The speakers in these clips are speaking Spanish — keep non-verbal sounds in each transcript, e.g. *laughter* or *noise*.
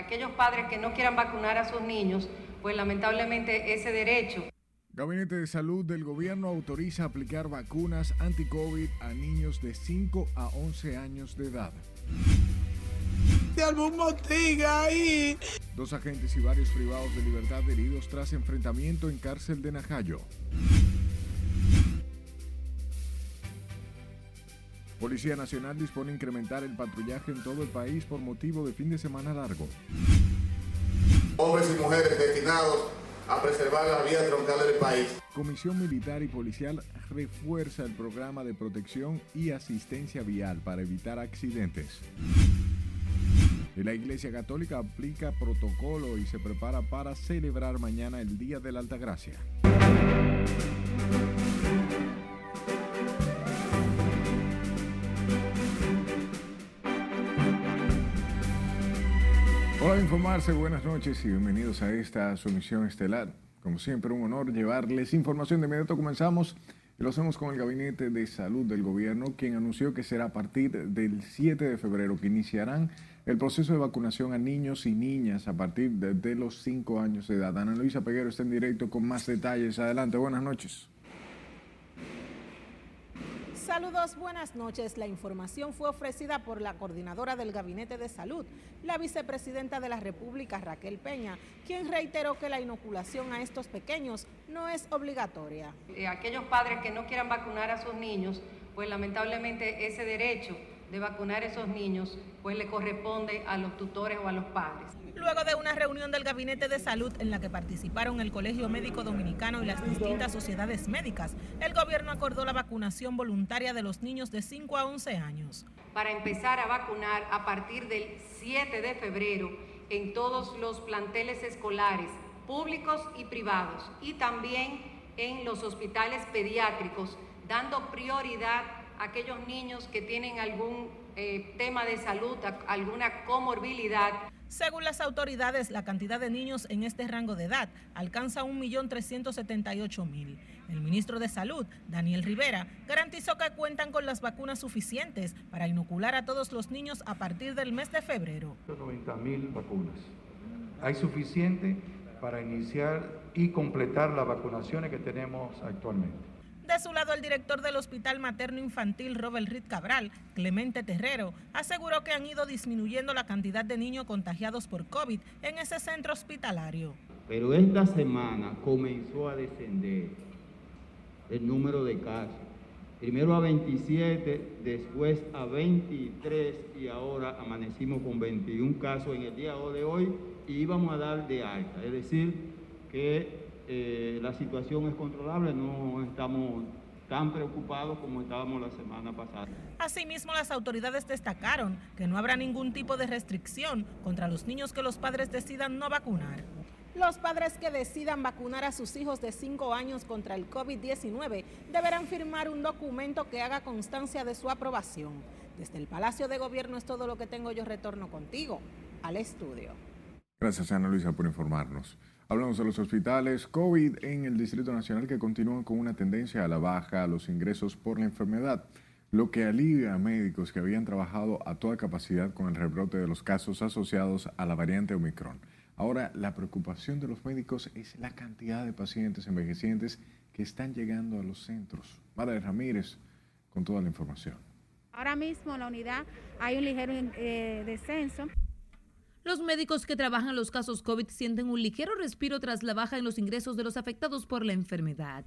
aquellos padres que no quieran vacunar a sus niños, pues lamentablemente ese derecho. Gabinete de Salud del Gobierno autoriza aplicar vacunas anti-COVID a niños de 5 a 11 años de edad. ahí. Dos agentes y varios privados de libertad heridos tras enfrentamiento en cárcel de Najayo. Policía Nacional dispone incrementar el patrullaje en todo el país por motivo de fin de semana largo. Hombres y mujeres destinados a preservar la vía troncal del país. Comisión Militar y Policial refuerza el programa de protección y asistencia vial para evitar accidentes. La Iglesia Católica aplica protocolo y se prepara para celebrar mañana el Día de la Altagracia. Hola, informarse, buenas noches y bienvenidos a esta sumisión estelar. Como siempre, un honor llevarles información. De inmediato comenzamos y lo hacemos con el Gabinete de Salud del Gobierno, quien anunció que será a partir del 7 de febrero que iniciarán el proceso de vacunación a niños y niñas a partir de, los 5 años de edad. Ana Luisa Peguero está en directo con más detalles. Adelante, buenas noches. Saludos, buenas noches. La información fue ofrecida por la coordinadora del Gabinete de Salud, la vicepresidenta de la República, Raquel Peña, quien reiteró que la inoculación a estos pequeños no es obligatoria. Eh, aquellos padres que no quieran vacunar a sus niños, pues lamentablemente ese derecho de vacunar a esos niños, pues le corresponde a los tutores o a los padres. Luego de una reunión del Gabinete de Salud en la que participaron el Colegio Médico Dominicano y las distintas sociedades médicas, el gobierno acordó la vacunación voluntaria de los niños de 5 a 11 años. Para empezar a vacunar a partir del 7 de febrero en todos los planteles escolares, públicos y privados, y también en los hospitales pediátricos, dando prioridad a aquellos niños que tienen algún eh, tema de salud, alguna comorbilidad. Según las autoridades, la cantidad de niños en este rango de edad alcanza 1.378.000. El ministro de Salud, Daniel Rivera, garantizó que cuentan con las vacunas suficientes para inocular a todos los niños a partir del mes de febrero. 90.000 vacunas. Hay suficiente para iniciar y completar las vacunaciones que tenemos actualmente. De su lado, el director del Hospital Materno Infantil Robert Ritt Cabral, Clemente Terrero, aseguró que han ido disminuyendo la cantidad de niños contagiados por COVID en ese centro hospitalario. Pero esta semana comenzó a descender el número de casos. Primero a 27, después a 23 y ahora amanecimos con 21 casos en el día de hoy y íbamos a dar de alta. Es decir, que eh, la situación es controlable, no estamos tan preocupados como estábamos la semana pasada. Asimismo, las autoridades destacaron que no habrá ningún tipo de restricción contra los niños que los padres decidan no vacunar. Los padres que decidan vacunar a sus hijos de 5 años contra el COVID-19 deberán firmar un documento que haga constancia de su aprobación. Desde el Palacio de Gobierno es todo lo que tengo yo retorno contigo al estudio. Gracias Ana Luisa por informarnos. Hablamos de los hospitales COVID en el Distrito Nacional que continúan con una tendencia a la baja a los ingresos por la enfermedad, lo que alivia a médicos que habían trabajado a toda capacidad con el rebrote de los casos asociados a la variante Omicron. Ahora, la preocupación de los médicos es la cantidad de pacientes envejecientes que están llegando a los centros. Madre Ramírez, con toda la información. Ahora mismo en la unidad hay un ligero eh, descenso. Los médicos que trabajan los casos COVID sienten un ligero respiro tras la baja en los ingresos de los afectados por la enfermedad.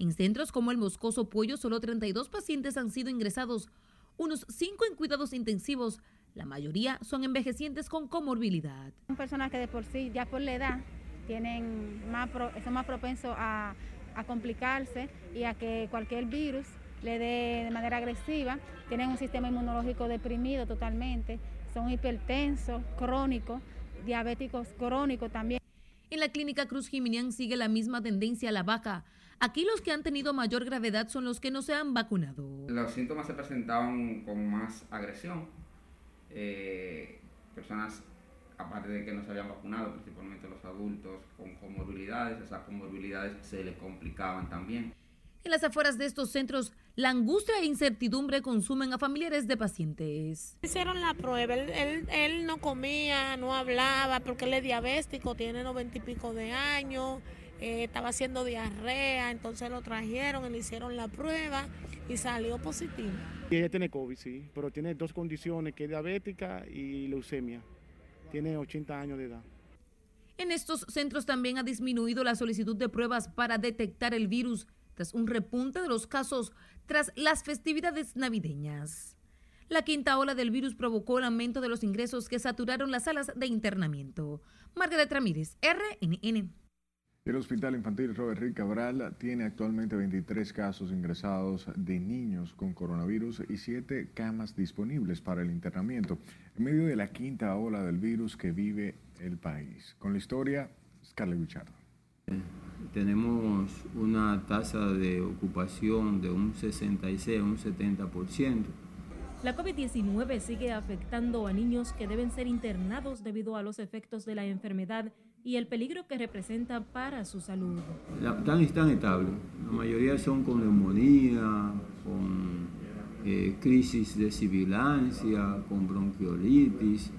En centros como el Moscoso Pollo, solo 32 pacientes han sido ingresados, unos 5 en cuidados intensivos. La mayoría son envejecientes con comorbilidad. Son personas que de por sí, ya por la edad, tienen más son más propensos a, a complicarse y a que cualquier virus le dé de manera agresiva. Tienen un sistema inmunológico deprimido totalmente son hipertensos, crónicos, diabéticos crónicos también. En la clínica Cruz Jiminián sigue la misma tendencia a la baja. Aquí los que han tenido mayor gravedad son los que no se han vacunado. Los síntomas se presentaban con más agresión. Eh, personas, aparte de que no se habían vacunado, principalmente los adultos con comorbilidades, esas comorbilidades se les complicaban también. En las afueras de estos centros, La angustia e incertidumbre consumen a familiares de pacientes. Hicieron la prueba, él, él, no comía, no hablaba porque él es diabético, tiene noventa y pico de años, eh, estaba haciendo diarrea, entonces lo trajeron, le hicieron la prueba y salió positivo. Y ella tiene COVID, sí, pero tiene dos condiciones, que es diabética y leucemia. Tiene 80 años de edad. En estos centros también ha disminuido la solicitud de pruebas para detectar el virus tras un repunte de los casos tras las festividades navideñas. La quinta ola del virus provocó el aumento de los ingresos que saturaron las salas de internamiento. Margaret Ramírez, RNN. El Hospital Infantil Robert Cabral tiene actualmente 23 casos ingresados de niños con coronavirus y 7 camas disponibles para el internamiento en medio de la quinta ola del virus que vive el país. Con la historia, Scarlett Guichardo. Tenemos una tasa de ocupación de un 66 a un 70%. La COVID-19 sigue afectando a niños que deben ser internados debido a los efectos de la enfermedad y el peligro que representa para su salud. Están, están estables. La mayoría son con neumonía, con eh, crisis de sibilancia, con bronquiolitis.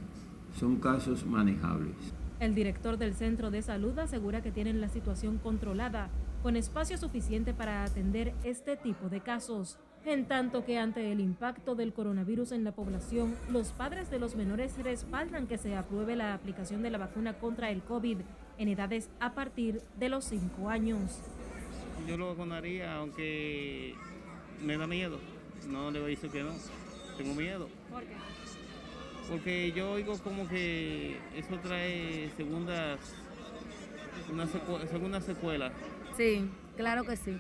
Son casos manejables. El director del centro de salud asegura que tienen la situación controlada, con espacio suficiente para atender este tipo de casos. En tanto que ante el impacto del coronavirus en la población, los padres de los menores respaldan que se apruebe la aplicación de la vacuna contra el COVID en edades a partir de los 5 años. Yo lo vacunaría, aunque me da miedo. No le voy a decir que no. Tengo miedo. ¿Por qué? Porque yo oigo como que eso trae segundas, una segunda secuela. Sí, claro que sí.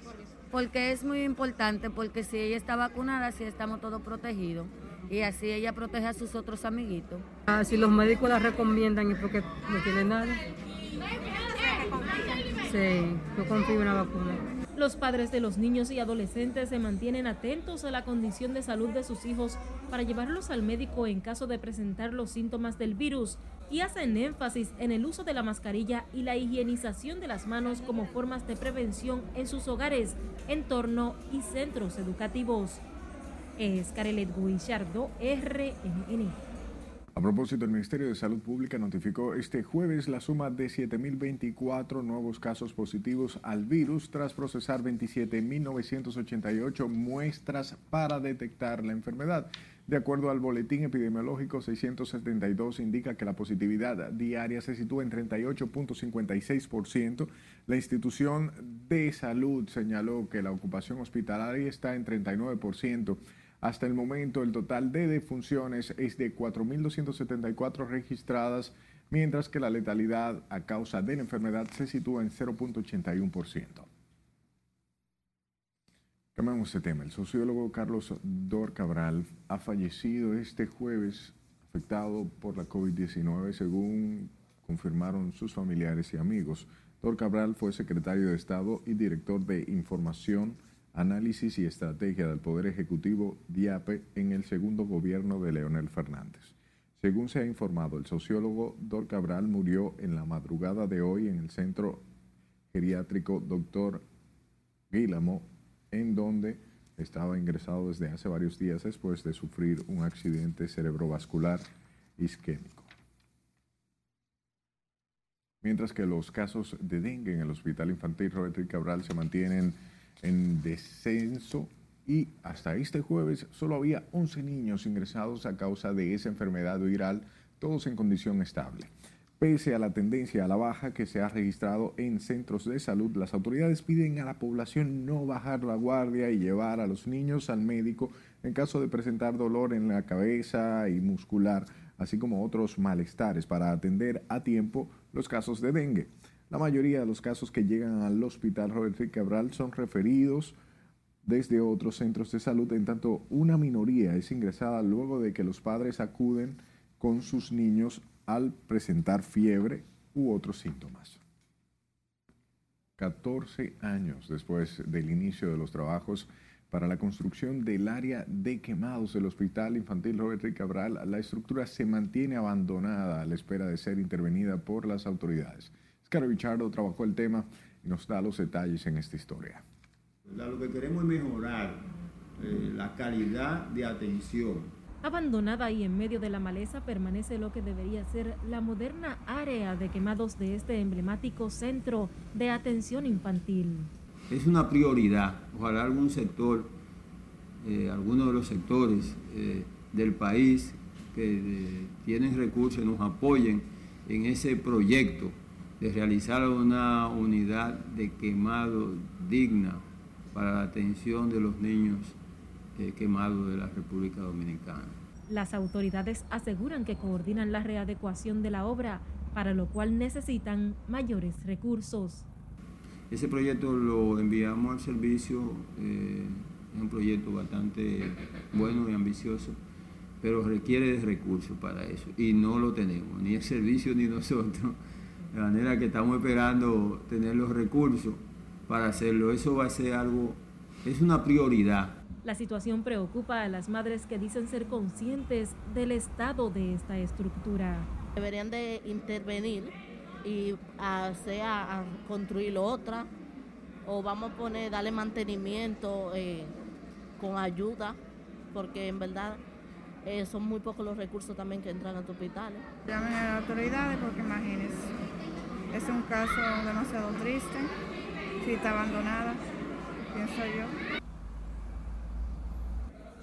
Porque es muy importante, porque si ella está vacunada, así estamos todos protegidos. Y así ella protege a sus otros amiguitos. Ah, si los médicos la recomiendan es porque no tienen nada. Sí, yo confío en la vacuna. Los padres de los niños y adolescentes se mantienen atentos a la condición de salud de sus hijos para llevarlos al médico en caso de presentar los síntomas del virus y hacen énfasis en el uso de la mascarilla y la higienización de las manos como formas de prevención en sus hogares, entorno y centros educativos. Es Carelet Guillardo, RNN. A propósito, el Ministerio de Salud Pública notificó este jueves la suma de 7.024 nuevos casos positivos al virus tras procesar 27.988 muestras para detectar la enfermedad. De acuerdo al boletín epidemiológico 672 indica que la positividad diaria se sitúa en 38.56%. La institución de salud señaló que la ocupación hospitalaria está en 39%. Hasta el momento, el total de defunciones es de 4.274 registradas, mientras que la letalidad a causa de la enfermedad se sitúa en 0.81%. Cambiamos de tema. El sociólogo Carlos Dor Cabral ha fallecido este jueves afectado por la COVID-19, según confirmaron sus familiares y amigos. Dor Cabral fue secretario de Estado y director de Información Análisis y Estrategia del Poder Ejecutivo DIAPE en el segundo gobierno de Leonel Fernández. Según se ha informado, el sociólogo Dor Cabral murió en la madrugada de hoy en el centro geriátrico Dr. Guílamo, en donde estaba ingresado desde hace varios días después de sufrir un accidente cerebrovascular isquémico. Mientras que los casos de dengue en el Hospital Infantil Roberto Cabral se mantienen en descenso y hasta este jueves solo había 11 niños ingresados a causa de esa enfermedad viral, todos en condición estable. Pese a la tendencia a la baja que se ha registrado en centros de salud, las autoridades piden a la población no bajar la guardia y llevar a los niños al médico en caso de presentar dolor en la cabeza y muscular, así como otros malestares para atender a tiempo los casos de dengue. La mayoría de los casos que llegan al hospital Robert Cabral son referidos desde otros centros de salud, en tanto una minoría es ingresada luego de que los padres acuden con sus niños al presentar fiebre u otros síntomas. 14 años después del inicio de los trabajos para la construcción del área de quemados del Hospital Infantil Robert Cabral, la estructura se mantiene abandonada a la espera de ser intervenida por las autoridades. Oscar Bichardo trabajó el tema y nos da los detalles en esta historia. Lo que queremos es mejorar eh, la calidad de atención. Abandonada y en medio de la maleza permanece lo que debería ser la moderna área de quemados de este emblemático centro de atención infantil. Es una prioridad. Ojalá algún sector, eh, algunos de los sectores eh, del país que tienen recursos nos apoyen en ese proyecto de realizar una unidad de quemado digna para la atención de los niños eh, quemados de la República Dominicana. Las autoridades aseguran que coordinan la readecuación de la obra, para lo cual necesitan mayores recursos. Ese proyecto lo enviamos al servicio, eh, es un proyecto bastante bueno y ambicioso, pero requiere de recursos para eso y no lo tenemos, ni el servicio ni nosotros. De manera que estamos esperando tener los recursos para hacerlo. Eso va a ser algo, es una prioridad. La situación preocupa a las madres que dicen ser conscientes del estado de esta estructura. Deberían de intervenir y hacer a, construir otra o vamos a poner, darle mantenimiento eh, con ayuda, porque en verdad eh, son muy pocos los recursos también que entran a tu hospitales. Llamen a las autoridades porque imagínense, es un caso demasiado triste, está abandonada, pienso yo.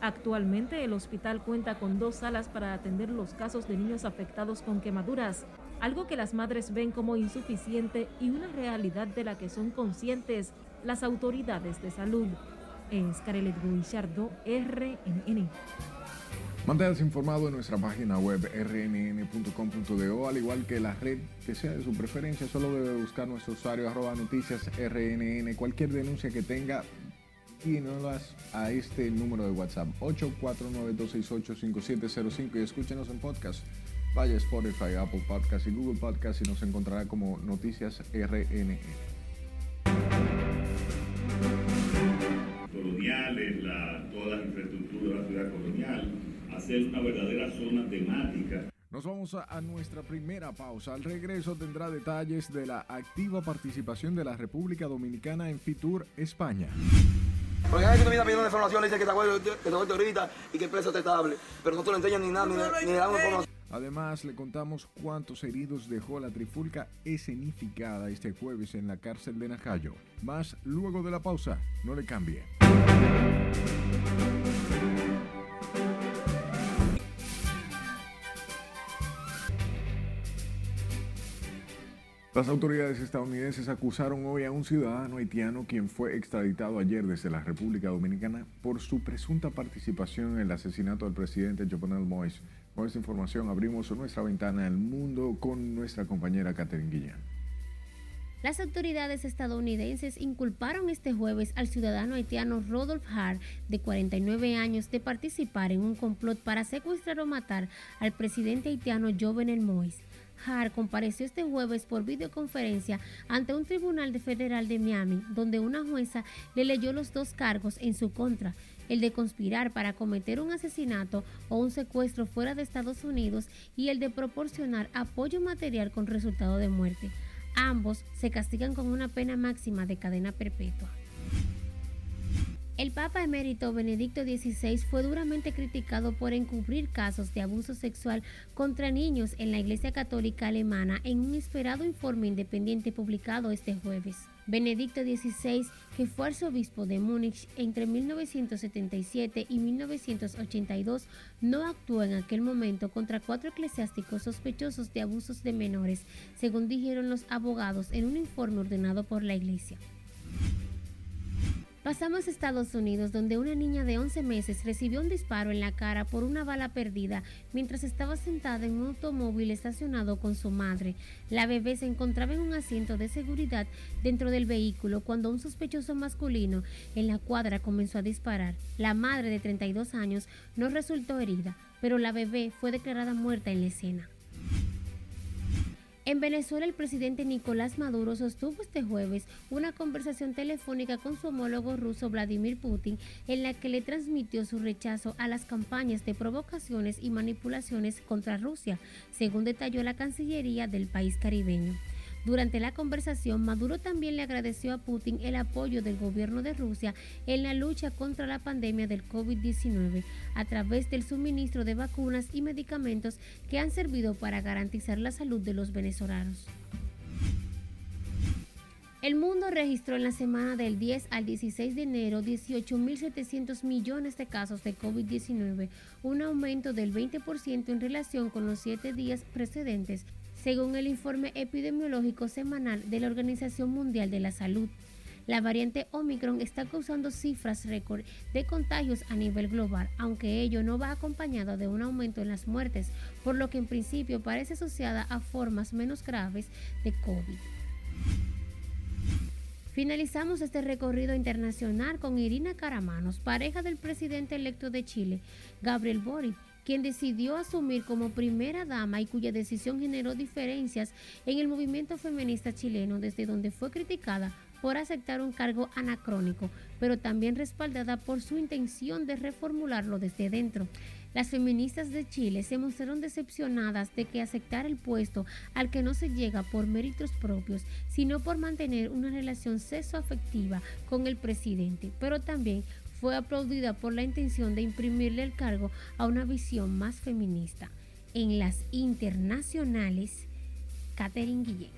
Actualmente el hospital cuenta con dos salas para atender los casos de niños afectados con quemaduras, algo que las madres ven como insuficiente y una realidad de la que son conscientes las autoridades de salud. Es Carelet Guillardo, RNN. Manténgase informado en nuestra página web rnn.com.do, al igual que la red que sea de su preferencia. Solo debe buscar nuestro usuario arroba noticias rnn. Cualquier denuncia que tenga, las a este número de WhatsApp 849-268-5705 y escúchenos en podcast. Vaya Spotify, Apple Podcast y Google Podcast y nos encontrará como Noticias RNN. Coloniales, la, toda la infraestructura de la ciudad colonial, hacer una verdadera zona temática. Nos vamos a, a, nuestra primera pausa. Al regreso tendrá detalles de la activa participación de la República Dominicana en FITUR España. Porque hay que viene pidiendo información, le dice que te acuerdes ahorita y que el precio está estable. Pero no te lo enseñan ni nada, ni, ni le damos información. Además, le contamos cuántos heridos dejó la trifulca escenificada este jueves en la cárcel de Najayo. Más luego de la pausa. No le cambie. Las autoridades estadounidenses acusaron hoy a un ciudadano haitiano quien fue extraditado ayer desde la República Dominicana por su presunta participación en el asesinato del presidente Jovenel Moïse. Con esta información abrimos nuestra ventana al mundo con nuestra compañera Catherine Guillén. Las autoridades estadounidenses inculparon este jueves al ciudadano haitiano Rodolph Hart, de 49 años, de participar en un complot para secuestrar o matar al presidente haitiano Jovenel Moïse. Hart compareció este jueves por videoconferencia ante un tribunal de federal de Miami, donde una jueza le leyó los dos cargos en su contra, el de conspirar para cometer un asesinato o un secuestro fuera de Estados Unidos y el de proporcionar apoyo material con resultado de muerte. Ambos se castigan con una pena máxima de cadena perpetua. El Papa emérito Benedicto XVI fue duramente criticado por encubrir casos de abuso sexual contra niños en la Iglesia Católica Alemana en un esperado informe independiente publicado este jueves. Benedicto XVI, que fue arzobispo de Múnich entre 1977 y 1982, no actuó en aquel momento contra cuatro eclesiásticos sospechosos de abusos de menores, según dijeron los abogados en un informe ordenado por la Iglesia. Pasamos a Estados Unidos, donde una niña de 11 meses recibió un disparo en la cara por una bala perdida mientras estaba sentada en un automóvil estacionado con su madre. La bebé se encontraba en un asiento de seguridad dentro del vehículo cuando un sospechoso masculino en la cuadra comenzó a disparar. La madre de 32 años no resultó herida, pero la bebé fue declarada muerta en la escena. En Venezuela, el presidente Nicolás Maduro sostuvo este jueves una conversación telefónica con su homólogo ruso Vladimir Putin en la que le transmitió su rechazo a las campañas de provocaciones y manipulaciones contra Rusia, según detalló la Cancillería del país caribeño. Durante la conversación, Maduro también le agradeció a Putin el apoyo del gobierno de Rusia en la lucha contra la pandemia del COVID-19 a través del suministro de vacunas y medicamentos que han servido para garantizar la salud de los venezolanos. El mundo registró en la semana del 10 al 16 de enero 18.700 millones de casos de COVID-19, un aumento del 20% en relación con los siete días precedentes, según el informe epidemiológico semanal de la Organización Mundial de la Salud. La variante Omicron está causando cifras récord de contagios a nivel global, aunque ello no va acompañado de un aumento en las muertes, por lo que en principio parece asociada a formas menos graves de COVID. Finalizamos este recorrido internacional con Irina Caramanos, pareja del presidente electo de Chile, Gabriel Boric, quien decidió asumir como primera dama y cuya decisión generó diferencias en el movimiento feminista chileno, desde donde fue criticada por aceptar un cargo anacrónico, pero también respaldada por su intención de reformularlo desde dentro. Las feministas de Chile se mostraron decepcionadas de que aceptar el puesto al que no se llega por méritos propios, sino por mantener una relación sexoafectiva con el presidente, pero también fue aplaudida por la intención de imprimirle el cargo a una visión más feminista. En las internacionales, Catherine Guillén.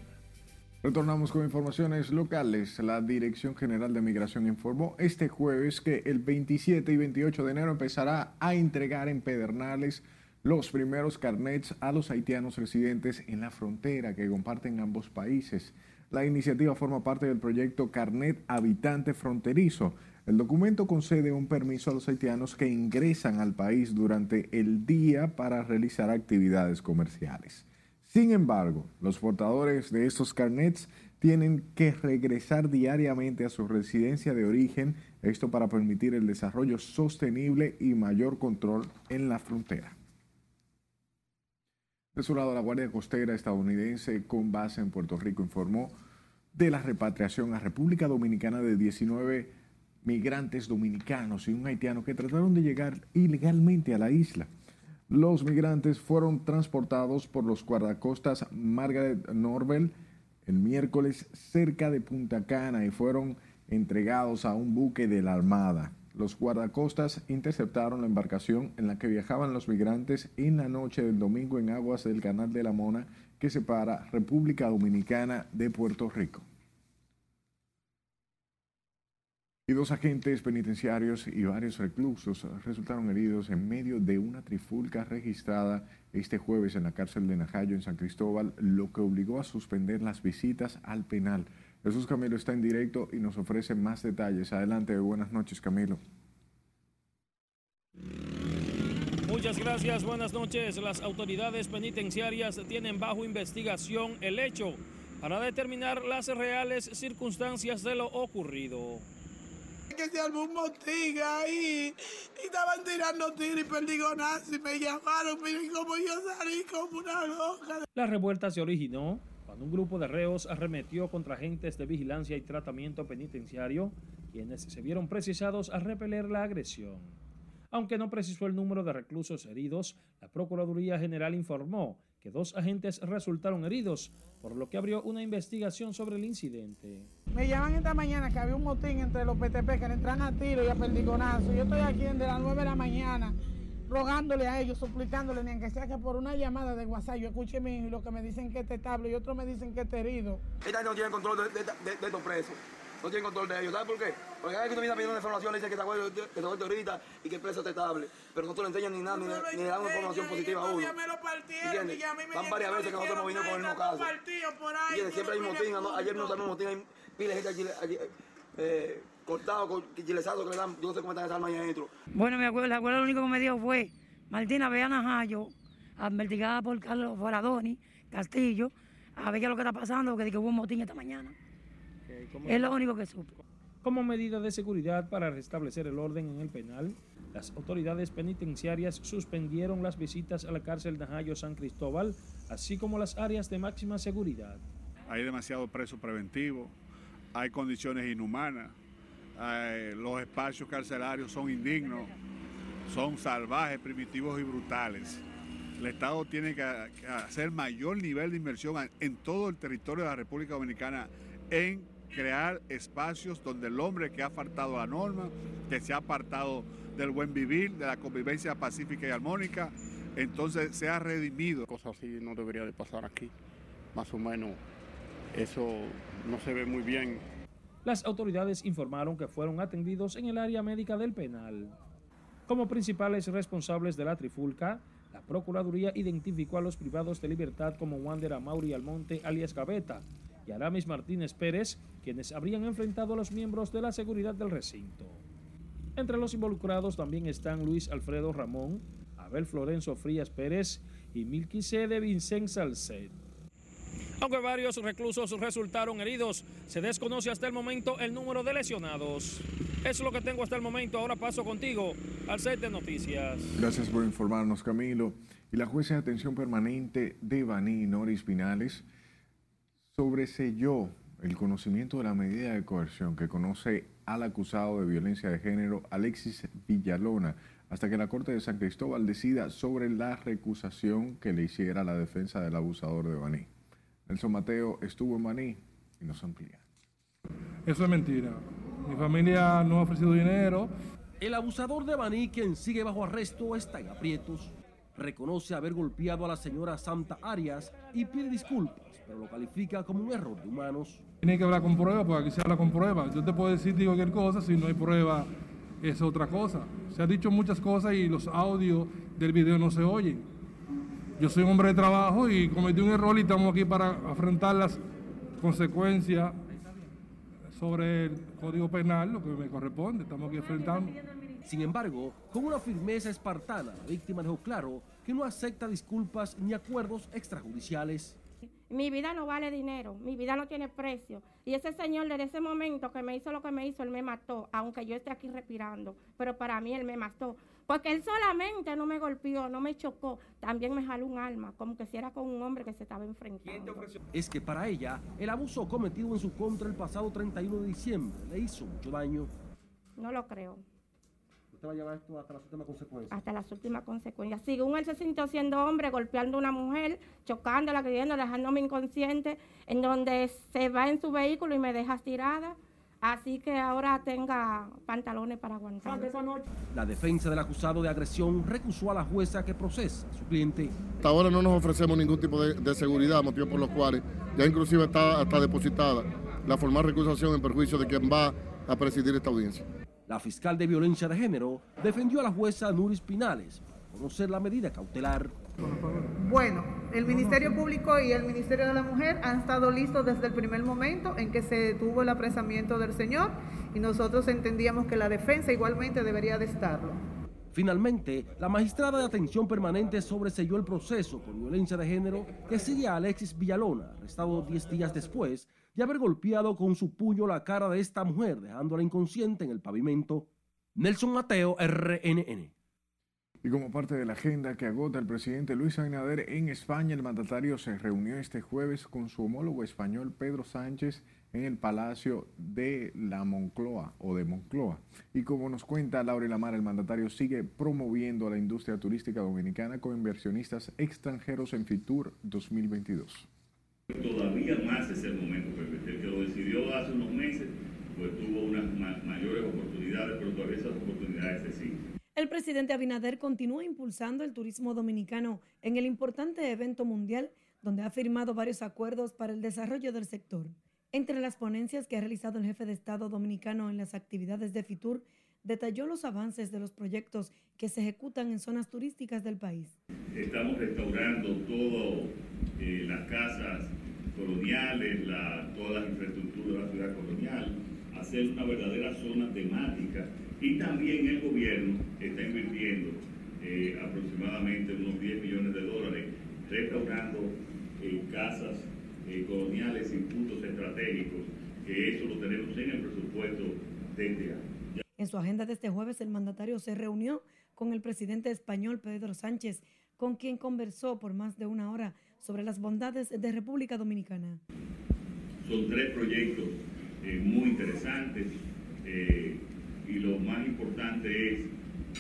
Retornamos con informaciones locales. La Dirección General de Migración informó este jueves que el 27 y 28 de enero empezará a entregar en Pedernales los primeros carnets a los haitianos residentes en la frontera que comparten ambos países. La iniciativa forma parte del proyecto Carnet Habitante Fronterizo. El documento concede un permiso a los haitianos que ingresan al país durante el día para realizar actividades comerciales. Sin embargo, los portadores de estos carnets tienen que regresar diariamente a su residencia de origen, esto para permitir el desarrollo sostenible y mayor control en la frontera. De su lado, la Guardia Costera estadounidense con base en Puerto Rico informó de la repatriación a República Dominicana de 19 migrantes dominicanos y un haitiano que trataron de llegar ilegalmente a la isla. Los migrantes fueron transportados por los guardacostas Margaret Norvel el miércoles cerca de Punta Cana y fueron entregados a un buque de la Armada. Los guardacostas interceptaron la embarcación en la que viajaban los migrantes en la noche del domingo en aguas del Canal de la Mona que separa República Dominicana de Puerto Rico. Y dos agentes penitenciarios y varios reclusos resultaron heridos en medio de una trifulca registrada este jueves en la cárcel de Najayo en San Cristóbal, lo que obligó a suspender las visitas al penal. Jesús Camilo está en directo y nos ofrece más detalles. Adelante, buenas noches Camilo. Muchas gracias, buenas noches. Las autoridades penitenciarias tienen bajo investigación el hecho para determinar las reales circunstancias de lo ocurrido que se armó un motín y estaban tirando tiros y perdigonas y me llamaron, miren cómo yo salí como una loca. La revuelta se originó cuando un grupo de reos arremetió contra agentes de vigilancia y tratamiento penitenciario, quienes se vieron precisados a repeler la agresión. Aunque no precisó el número de reclusos heridos, la Procuraduría General informó que dos agentes resultaron heridos, por lo que abrió una investigación sobre el incidente. Me llaman esta mañana que había un motín entre los PTP que le entran a tiro y a perdigonazo. Yo estoy aquí desde las 9 de la mañana rogándole a ellos, suplicándole, ni aunque sea que por una llamada de WhatsApp yo escuche mi, lo que me dicen que este estable y otros me dicen que este herido. Esta no tiene control de, de estos presos no tienen control de ellos. ¿Sabes por qué? Porque cada vez que tú vienes pidiendo información, le dicen que te acuerdas que te ahorita y que el precio está estable. Pero no le enseñan ni nada, ni, le dan una información positiva a uno. Ya me lo partieron y ya Van varias veces que nosotros hemos venido con el mismo caso. Siempre hay motín. Ayer no sabemos motín, hay piles de eh, cortado, con chilezado que le dan. Yo no sé cómo están esas armas ahí adentro. Bueno, mi abuela, la abuela lo único que me dijo fue, Martina, ve a Najayo, investigada por Carlos Foradoni, Castillo, a ver qué es lo que está pasando, porque hubo un motín esta mañana es lo único que supo. Como medida de seguridad para restablecer el orden en el penal, las autoridades penitenciarias suspendieron las visitas a la cárcel de Najayo San Cristóbal, así como las áreas de máxima seguridad. Hay demasiado preso preventivo, hay condiciones inhumanas, eh, los espacios carcelarios son indignos, son salvajes, primitivos y brutales. El Estado tiene que hacer mayor nivel de inversión en todo el territorio de la República Dominicana en crear espacios donde el hombre que ha faltado a la norma, que se ha apartado del buen vivir, de la convivencia pacífica y armónica, entonces se ha redimido. Cosas así no debería de pasar aquí. Más o menos eso no se ve muy bien. Las autoridades informaron que fueron atendidos en el área médica del penal. Como principales responsables de la trifulca, la Procuraduría identificó a los privados de libertad como Wander Amauri Almonte alias Gaveta y Aramis Martínez Pérez, quienes habrían enfrentado a los miembros de la seguridad del recinto. Entre los involucrados también están Luis Alfredo Ramón, Abel Florenzo Frías Pérez y Milquise de Vincent Salcet. Aunque varios reclusos resultaron heridos, se desconoce hasta el momento el número de lesionados. Eso es lo que tengo hasta el momento. Ahora paso contigo al set de noticias. Gracias por informarnos, Camilo. Y la jueza de atención permanente de Baní, Noris Pinales, sobreselló el conocimiento de la medida de coerción que conoce al acusado de violencia de género, Alexis Villalona, hasta que la Corte de San Cristóbal decida sobre la recusación que le hiciera la defensa del abusador de Baní. Nelson Mateo estuvo en Maní y nos amplía. Eso es mentira. Mi familia no ha ofrecido dinero. El abusador de Baní, quien sigue bajo arresto, está en aprietos. Reconoce haber golpeado a la señora Santa Arias y pide disculpas, pero lo califica como un error de humanos. Tiene que hablar con pruebas, porque aquí se habla con pruebas. Yo te puedo decir cualquier cosa, si no hay prueba es otra cosa. Se han dicho muchas cosas y los audios del video no se oyen. Yo soy un hombre de trabajo y cometí un error y estamos aquí para afrontar las consecuencias sobre el Código Penal, lo que me corresponde. Estamos aquí enfrentando. Sin embargo, con una firmeza espartana, la víctima dejó claro que no acepta disculpas ni acuerdos extrajudiciales. Mi vida no vale dinero, mi vida no tiene precio. Y ese señor desde ese momento que me hizo lo que me hizo, él me mató, aunque yo esté aquí respirando. Pero para mí él me mató. Porque él solamente no me golpeó, no me chocó, también me jaló un alma, como que si era con un hombre que se estaba enfrentando. Es que para ella, el abuso cometido en su contra el pasado 31 de diciembre le hizo mucho daño. No lo creo. ¿Usted va a llevar esto hasta las últimas consecuencias? Hasta las últimas consecuencias. Según él se sintió siendo hombre, golpeando a una mujer, chocándola, agrediendo, dejándome inconsciente, en donde se va en su vehículo y me deja tirada. Así que ahora tenga pantalones para aguantar. La defensa del acusado de agresión recusó a la jueza que procesa a su cliente. Hasta ahora no nos ofrecemos ningún tipo de, seguridad, motivos por los cuales ya inclusive está, está depositada la formal recusación en perjuicio de quien va a presidir esta audiencia. La fiscal de violencia de género defendió a la jueza Nuris Pinales por conocer la medida cautelar. Bueno, el Ministerio Público y el Ministerio de la Mujer han estado listos desde el primer momento en que se tuvo el apresamiento del señor y nosotros entendíamos que la defensa igualmente debería de estarlo. Finalmente, la magistrada de atención permanente sobreselló el proceso por violencia de género que sigue a Alexis Villalona, arrestado 10 días después de haber golpeado con su puño la cara de esta mujer, dejándola inconsciente en el pavimento. Nelson Mateo, RNN. Y como parte de la agenda que agota el presidente Luis Abinader en España, el mandatario se reunió este jueves con su homólogo español Pedro Sánchez en el Palacio de la Moncloa o de Moncloa. Y como nos cuenta Laura Lamar, el mandatario sigue promoviendo a la industria turística dominicana con inversionistas extranjeros en FITUR 2022. El. El presidente Abinader continúa impulsando el turismo dominicano en el importante evento mundial donde ha firmado varios acuerdos para el desarrollo del sector. Entre las ponencias que ha realizado el jefe de Estado dominicano en las actividades de FITUR, detalló los avances de los proyectos que se ejecutan en zonas turísticas del país. Estamos restaurando todas eh, las casas coloniales, la, todas las infraestructuras de la ciudad colonial, hacer una verdadera zona temática y también el gobierno está invirtiendo eh, aproximadamente unos 10 millones de dólares restaurando eh, casas coloniales y puntos estratégicos, que eso lo tenemos en el presupuesto de este año. En su agenda de este jueves, el mandatario se reunió con el presidente español Pedro Sánchez, con quien conversó por más de una hora sobre las bondades de República Dominicana. Son tres proyectos muy interesantes y lo más importante es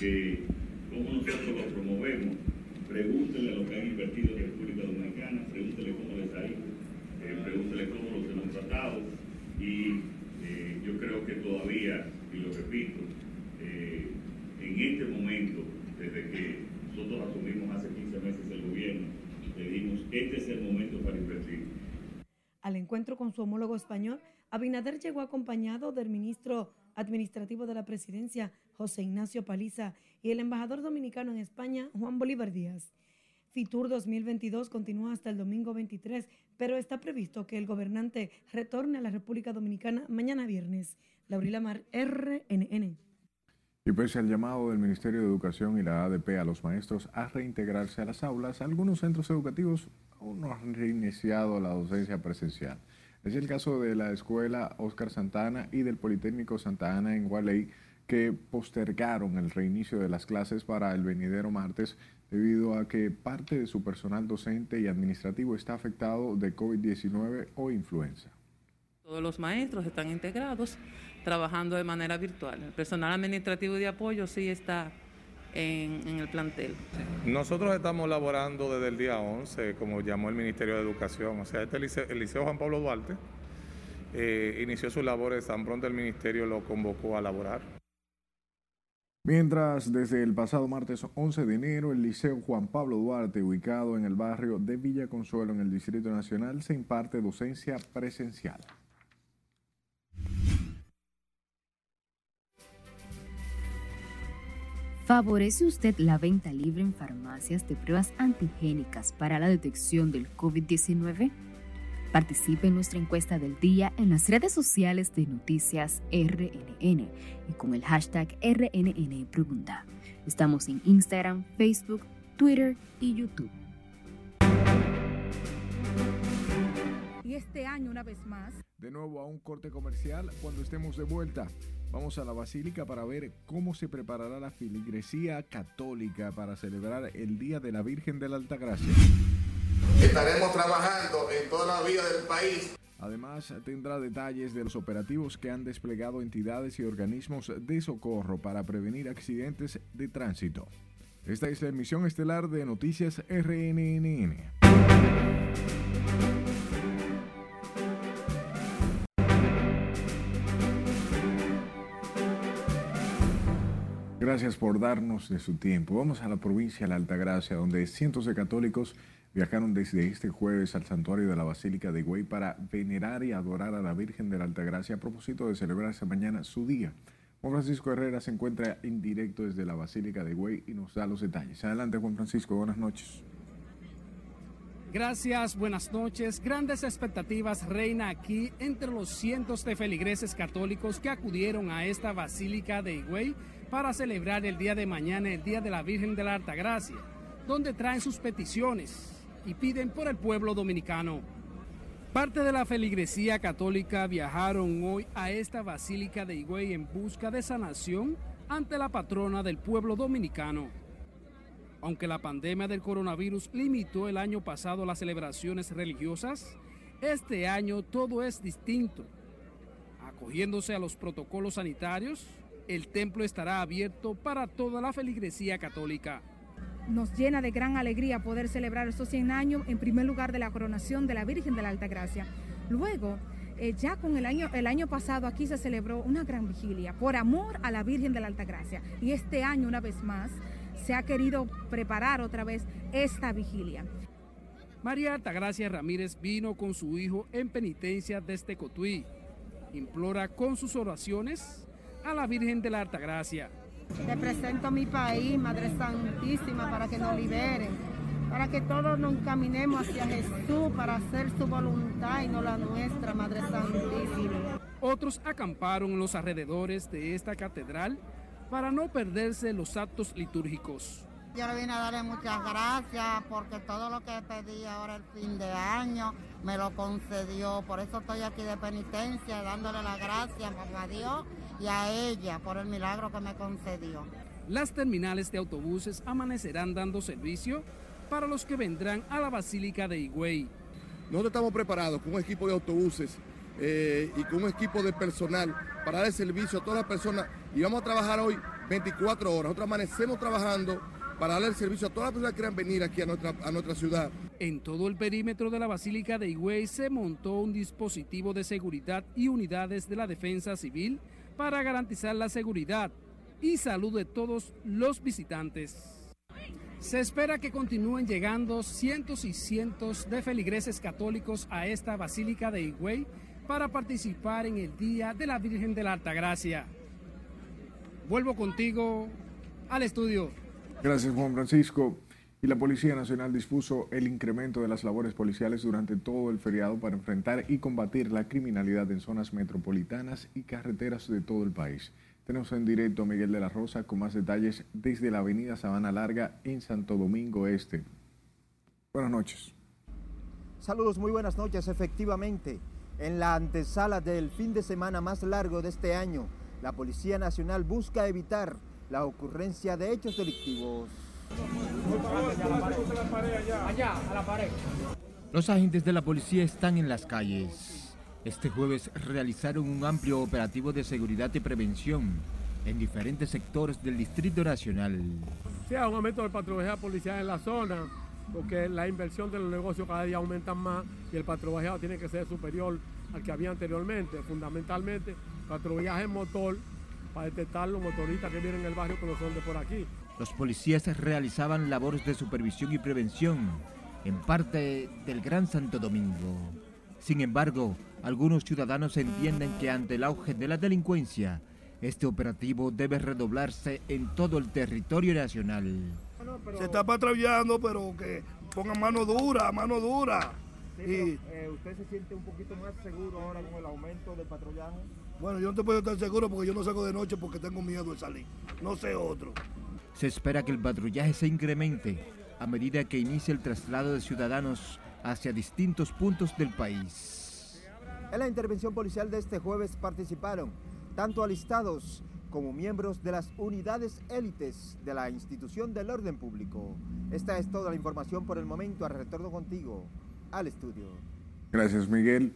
que como nosotros lo promovemos, pregúntele a los que han invertido en República Dominicana, pregúntele cómo les ha ido, eh, pregúntele cómo los hemos tratado y eh, yo creo que todavía, y lo repito, en este momento, desde que nosotros asumimos hace 15 meses el gobierno, le dijimos, este es el momento para invertir. Al encuentro con su homólogo español, Abinader llegó acompañado del ministro administrativo de la presidencia, José Ignacio Paliza, y el embajador dominicano en España, Juan Bolívar Díaz. Fitur 2022 continúa hasta el domingo 23, pero está previsto que el gobernante retorne a la República Dominicana mañana viernes. Laurila Mar, RNN. Y pese al llamado del Ministerio de Educación y la ADP a los maestros a reintegrarse a las aulas, algunos centros educativos aún no han reiniciado la docencia presencial. Es el caso de la escuela Oscar Santana y del Politécnico Santa Ana en Gualey, que postergaron el reinicio de las clases para el venidero martes debido a que parte de su personal docente y administrativo está afectado de COVID-19 o influenza. Todos los maestros están integrados trabajando de manera virtual. El personal administrativo de apoyo sí está en, en, el plantel. Nosotros estamos laborando desde el día 11, como llamó el Ministerio de Educación. O sea, este liceo, el Liceo Juan Pablo Duarte eh, inició sus labores tan pronto el Ministerio lo convocó a laborar. Mientras, desde el pasado martes 11 de enero, el Liceo Juan Pablo Duarte, ubicado en el barrio de Villa Consuelo, en el Distrito Nacional, se imparte docencia presencial. ¿Favorece usted la venta libre en farmacias de pruebas antigénicas para la detección del COVID-19? Participe en nuestra encuesta del día en las redes sociales de Noticias RNN y con el hashtag RNN Pregunta. Estamos en Instagram, Facebook, Twitter y YouTube. Y este año, una vez más, de nuevo a un corte comercial cuando estemos de vuelta. Vamos a la Basílica para ver cómo se preparará la filigresía católica para celebrar el Día de la Virgen de la Altagracia. Estaremos trabajando en toda la vida del país. Además, tendrá detalles de los operativos que han desplegado entidades y organismos de socorro para prevenir accidentes de tránsito. Esta es la emisión estelar de Noticias RNNN. Gracias por darnos de su tiempo. Vamos a la provincia de la Altagracia, donde cientos de católicos viajaron desde este jueves al santuario de la Basílica de Higüey para venerar y adorar a la Virgen de la Altagracia a propósito de celebrarse mañana su día. Juan Francisco Herrera se encuentra en directo desde la Basílica de Higüey y nos da los detalles. Adelante, Juan Francisco, buenas noches. Gracias, buenas noches. Grandes expectativas reina aquí entre los cientos de feligreses católicos que acudieron a esta Basílica de Higüey para celebrar el día de mañana, el Día de la Virgen de la Altagracia, donde traen sus peticiones y piden por el pueblo dominicano. Parte de la feligresía católica viajaron hoy a esta Basílica de Higüey en busca de sanación ante la patrona del pueblo dominicano. Aunque la pandemia del coronavirus limitó el año pasado las celebraciones religiosas, este año todo es distinto. Acogiéndose a los protocolos sanitarios, el templo estará abierto para toda la feligresía católica. Nos llena de gran alegría poder celebrar estos 100 años, en primer lugar, de la coronación de la Virgen de la Alta Gracia. Luego, eh, ya con el año, el año pasado aquí se celebró una gran vigilia por amor a la Virgen de la Alta Gracia. Y este año, una vez más, se ha querido preparar otra vez esta vigilia. María Altagracia Ramírez vino con su hijo en penitencia desde Cotuí. Implora con sus oraciones a la Virgen de la Altagracia. Te presento a mi país, Madre Santísima, para que nos liberen, para que todos nos encaminemos hacia Jesús para hacer su voluntad y no la nuestra, Madre Santísima. Otros acamparon en los alrededores de esta catedral para no perderse los actos litúrgicos. Yo le vine a darle muchas gracias porque todo lo que pedí ahora el fin de año me lo concedió. Por eso estoy aquí de penitencia, dándole las gracias a Dios y a ella por el milagro que me concedió. Las terminales de autobuses amanecerán dando servicio para los que vendrán a la Basílica de Higüey. Nosotros estamos preparados con un equipo de autobuses eh, y con un equipo de personal para dar servicio a todas las personas y vamos a trabajar hoy 24 horas. Nosotros amanecemos trabajando para darle el servicio a todas las personas que quieran venir aquí a nuestra, a nuestra ciudad. En todo el perímetro de la Basílica de Higüey se montó un dispositivo de seguridad y unidades de la defensa civil para garantizar la seguridad y salud de todos los visitantes. Se espera que continúen llegando cientos y cientos de feligreses católicos a esta Basílica de Higüey para participar en el Día de la Virgen de la Altagracia. Vuelvo contigo al estudio. Gracias, Juan Francisco. Y la Policía Nacional dispuso el incremento de las labores policiales durante todo el feriado para enfrentar y combatir la criminalidad en zonas metropolitanas y carreteras de todo el país. Tenemos en directo a Miguel de la Rosa con más detalles desde la avenida Sabana Larga en Santo Domingo Este. Buenas noches. Saludos, muy buenas noches. Efectivamente, en la antesala del fin de semana más largo de este año, la Policía Nacional busca evitar la ocurrencia de hechos delictivos. Los agentes de la policía están en las calles. Este jueves realizaron un amplio operativo de seguridad y prevención en diferentes sectores del Distrito Nacional. Sí, un aumento del patrullaje policial en la zona, porque la inversión de los negocios cada día aumenta más y el patrullaje tiene que ser superior al que había anteriormente. Fundamentalmente, patrullaje motor para detectar los motoristas que vienen en el barrio que no son de por aquí. Los policías realizaban labores de supervisión y prevención en parte del Gran Santo Domingo. Sin embargo, algunos ciudadanos entienden que ante el auge de la delincuencia, este operativo debe redoblarse en todo el territorio nacional. Se está patrullando, pero que pongan mano dura, mano dura. Sí, pero, eh, ¿Usted se siente un poquito más seguro ahora con el aumento del patrullaje? Bueno, yo no te puedo estar seguro porque yo no salgo de noche porque tengo miedo de salir. No sé otro. Se espera que el patrullaje se incremente a medida que inicie el traslado de ciudadanos hacia distintos puntos del país. En la intervención policial de este jueves participaron tanto alistados como miembros de las unidades élites de la institución del orden público. Esta es toda la información por el momento. Al retorno contigo al estudio. Gracias, Miguel.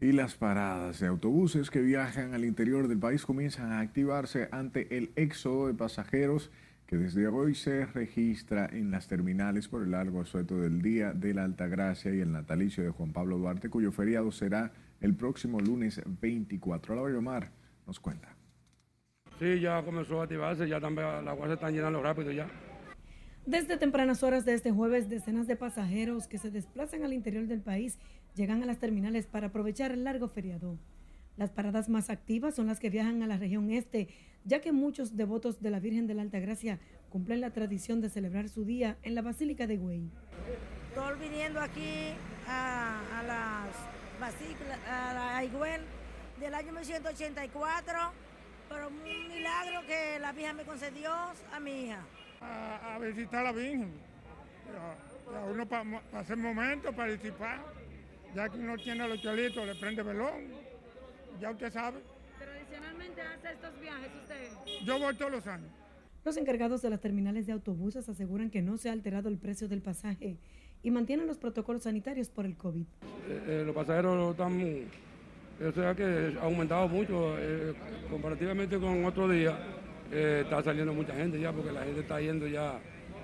Y las paradas de autobuses que viajan al interior del país comienzan a activarse ante el éxodo de pasajeros que desde hoy se registra en las terminales por el largo asueto del Día de la Altagracia y el natalicio de Juan Pablo Duarte, cuyo feriado será el próximo lunes 24. Laura Omar nos cuenta. Sí, ya comenzó a activarse, ya también las aguas se están llenando rápido ya. Desde tempranas horas de este jueves, decenas de pasajeros que se desplazan al interior del país llegan a las terminales para aprovechar el largo feriado. Las paradas más activas son las que viajan a la región este, ya que muchos devotos de la Virgen de la Altagracia cumplen la tradición de celebrar su día en la Basílica de Güey. Estoy viniendo aquí a, a las Basílicas, a la Higüey del año 1984, pero un milagro que la Virgen me concedió a mi hija. A, a visitar a la Virgen, a, a uno para pa hacer momentos, participar, ya que uno tiene los cholitos, le prende velón, ya usted sabe. ¿Tradicionalmente hace estos viajes usted? Yo voy todos los años. Los encargados de las terminales de autobuses aseguran que no se ha alterado el precio del pasaje y mantienen los protocolos sanitarios por el COVID. Eh, eh, los pasajeros están, o sea que ha aumentado mucho eh, comparativamente con otro día. Eh, está saliendo mucha gente ya porque la gente está yendo ya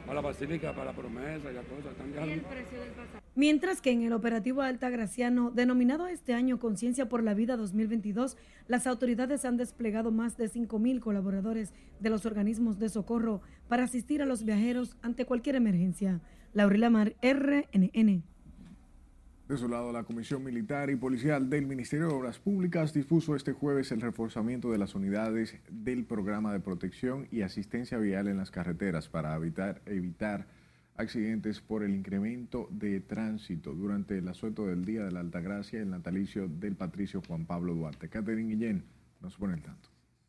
a la basílica para la promesa y las cosas. Están ¿Y el precio del pasaje? Mientras que en el operativo Altagraciano, denominado este año Conciencia por la Vida 2022, las autoridades han desplegado más de 5.000 colaboradores de los organismos de socorro para asistir a los viajeros ante cualquier emergencia. Laurila Mar, RNN. De su lado, la Comisión Militar y Policial del Ministerio de Obras Públicas dispuso este jueves el reforzamiento de las unidades del programa de protección y asistencia vial en las carreteras para evitar, evitar accidentes por el incremento de tránsito durante el asueto del Día de la Altagracia y el natalicio del patricio Juan Pablo Duarte. Catherine Guillén nos pone el tanto.